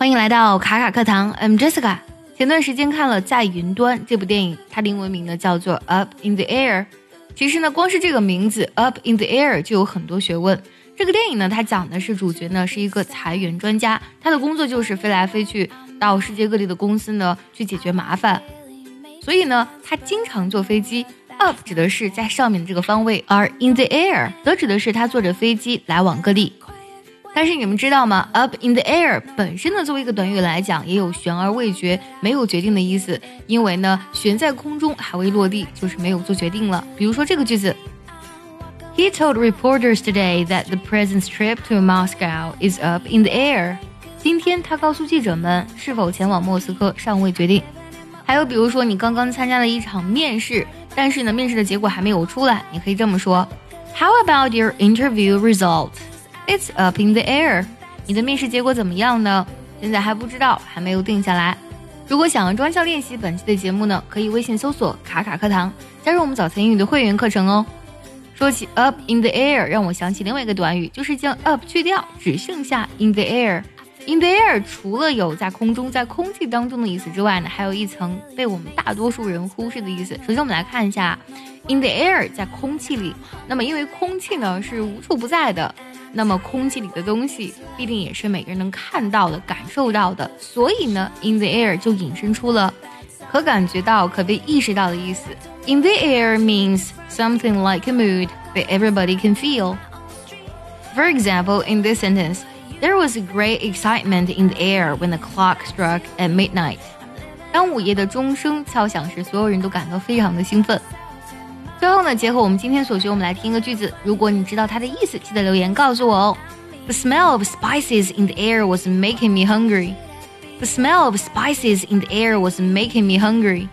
欢迎来到卡卡课堂，I'm Jessica。前段时间看了《在云端》这部电影，它的英文名呢叫做《Up in the Air》。其实呢，光是这个名字《Up in the Air》就有很多学问。这个电影呢，它讲的是主角呢是一个裁员专家，他的工作就是飞来飞去到世界各地的公司呢去解决麻烦。所以呢，他经常坐飞机。Up 指的是在上面的这个方位，而 in the air 则指的是他坐着飞机来往各地。但是你们知道吗？Up in the air 本身呢，作为一个短语来讲，也有悬而未决、没有决定的意思。因为呢，悬在空中还未落地，就是没有做决定了。比如说这个句子：He told reporters today that the president's trip to Moscow is up in the air。今天他告诉记者们，是否前往莫斯科尚未决定。还有比如说，你刚刚参加了一场面试，但是呢，面试的结果还没有出来，你可以这么说：How about your interview result? It's up in the air。你的面试结果怎么样呢？现在还不知道，还没有定下来。如果想要专项练习本期的节目呢，可以微信搜索“卡卡课堂”，加入我们早餐英语的会员课程哦。说起 up in the air，让我想起另外一个短语，就是将 up 去掉，只剩下 in the air。In the air 除了有在空中、在空气当中的意思之外呢，还有一层被我们大多数人忽视的意思。首先，我们来看一下 in the air 在空气里。那么，因为空气呢是无处不在的。那么空气里的东西必定也是每个人能看到的、感受到的，所以呢，in the air 就引申出了可感觉到、可被意识到的意思。In the air means something like a mood that everybody can feel. For example, in this sentence, there was great excitement in the air when the clock struck at midnight. 当午夜的钟声敲响时，所有人都感到非常的兴奋。最后呢，结合我们今天所学，我们来听一个句子。如果你知道它的意思，记得留言告诉我哦。The smell of spices in the air was making me hungry. The smell of spices in the air was making me hungry.